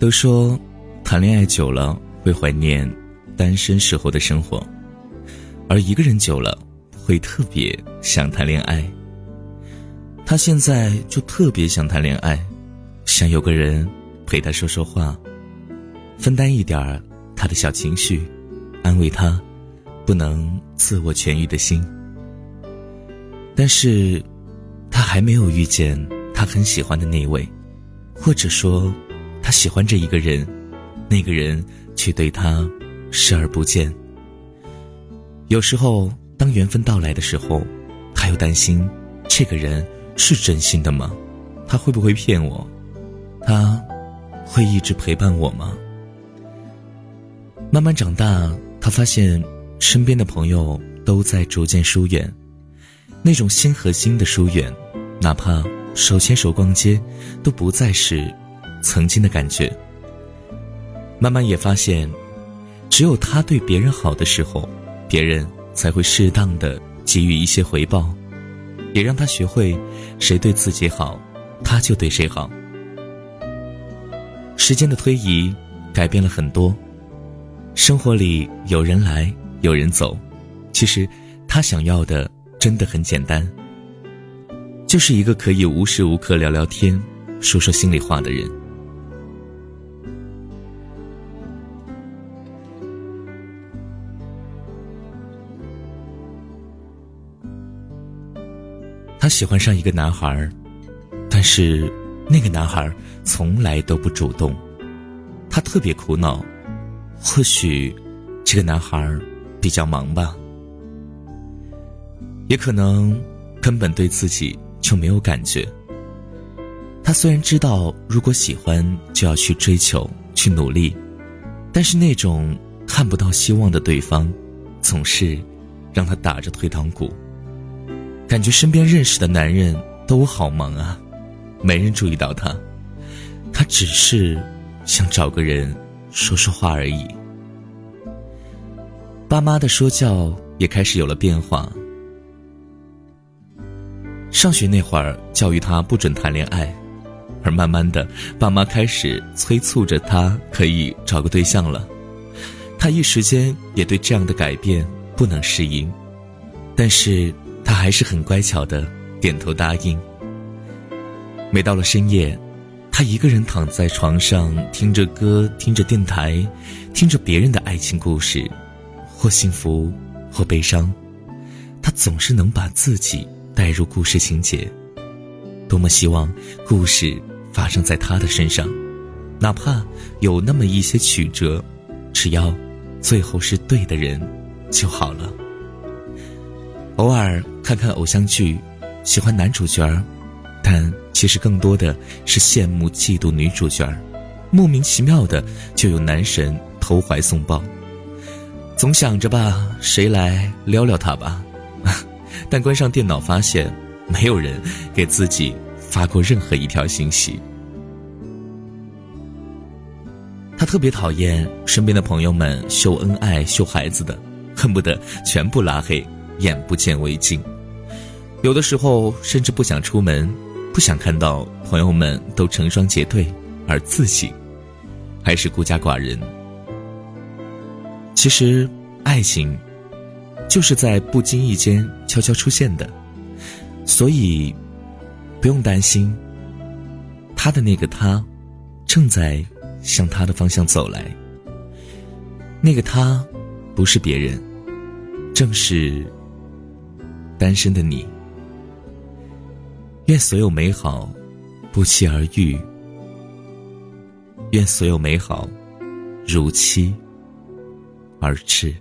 都说，谈恋爱久了会怀念单身时候的生活，而一个人久了会特别想谈恋爱。他现在就特别想谈恋爱，想有个人陪他说说话，分担一点儿他的小情绪，安慰他不能自我痊愈的心。但是，他还没有遇见他很喜欢的那位，或者说，他喜欢这一个人，那个人却对他视而不见。有时候，当缘分到来的时候，他又担心这个人是真心的吗？他会不会骗我？他会一直陪伴我吗？慢慢长大，他发现身边的朋友都在逐渐疏远。那种心和心的疏远，哪怕手牵手逛街，都不再是曾经的感觉。慢慢也发现，只有他对别人好的时候，别人才会适当的给予一些回报，也让他学会，谁对自己好，他就对谁好。时间的推移，改变了很多，生活里有人来有人走，其实他想要的。真的很简单，就是一个可以无时无刻聊聊天、说说心里话的人。她喜欢上一个男孩但是那个男孩从来都不主动，她特别苦恼。或许这个男孩比较忙吧。也可能根本对自己就没有感觉。他虽然知道如果喜欢就要去追求、去努力，但是那种看不到希望的对方，总是让他打着退堂鼓。感觉身边认识的男人都好忙啊，没人注意到他。他只是想找个人说说话而已。爸妈的说教也开始有了变化。上学那会儿，教育他不准谈恋爱，而慢慢的，爸妈开始催促着他可以找个对象了。他一时间也对这样的改变不能适应，但是他还是很乖巧的点头答应。每到了深夜，他一个人躺在床上，听着歌，听着电台，听着别人的爱情故事，或幸福，或悲伤，他总是能把自己。带入故事情节，多么希望故事发生在他的身上，哪怕有那么一些曲折，只要最后是对的人就好了。偶尔看看偶像剧，喜欢男主角儿，但其实更多的是羡慕嫉妒女主角儿，莫名其妙的就有男神投怀送抱，总想着吧，谁来撩撩他吧。但关上电脑，发现没有人给自己发过任何一条信息。他特别讨厌身边的朋友们秀恩爱、秀孩子的，恨不得全部拉黑，眼不见为净。有的时候甚至不想出门，不想看到朋友们都成双结对，而自己还是孤家寡人。其实，爱情。就是在不经意间悄悄出现的，所以不用担心。他的那个他，正在向他的方向走来。那个他，不是别人，正是单身的你。愿所有美好不期而遇，愿所有美好如期而至。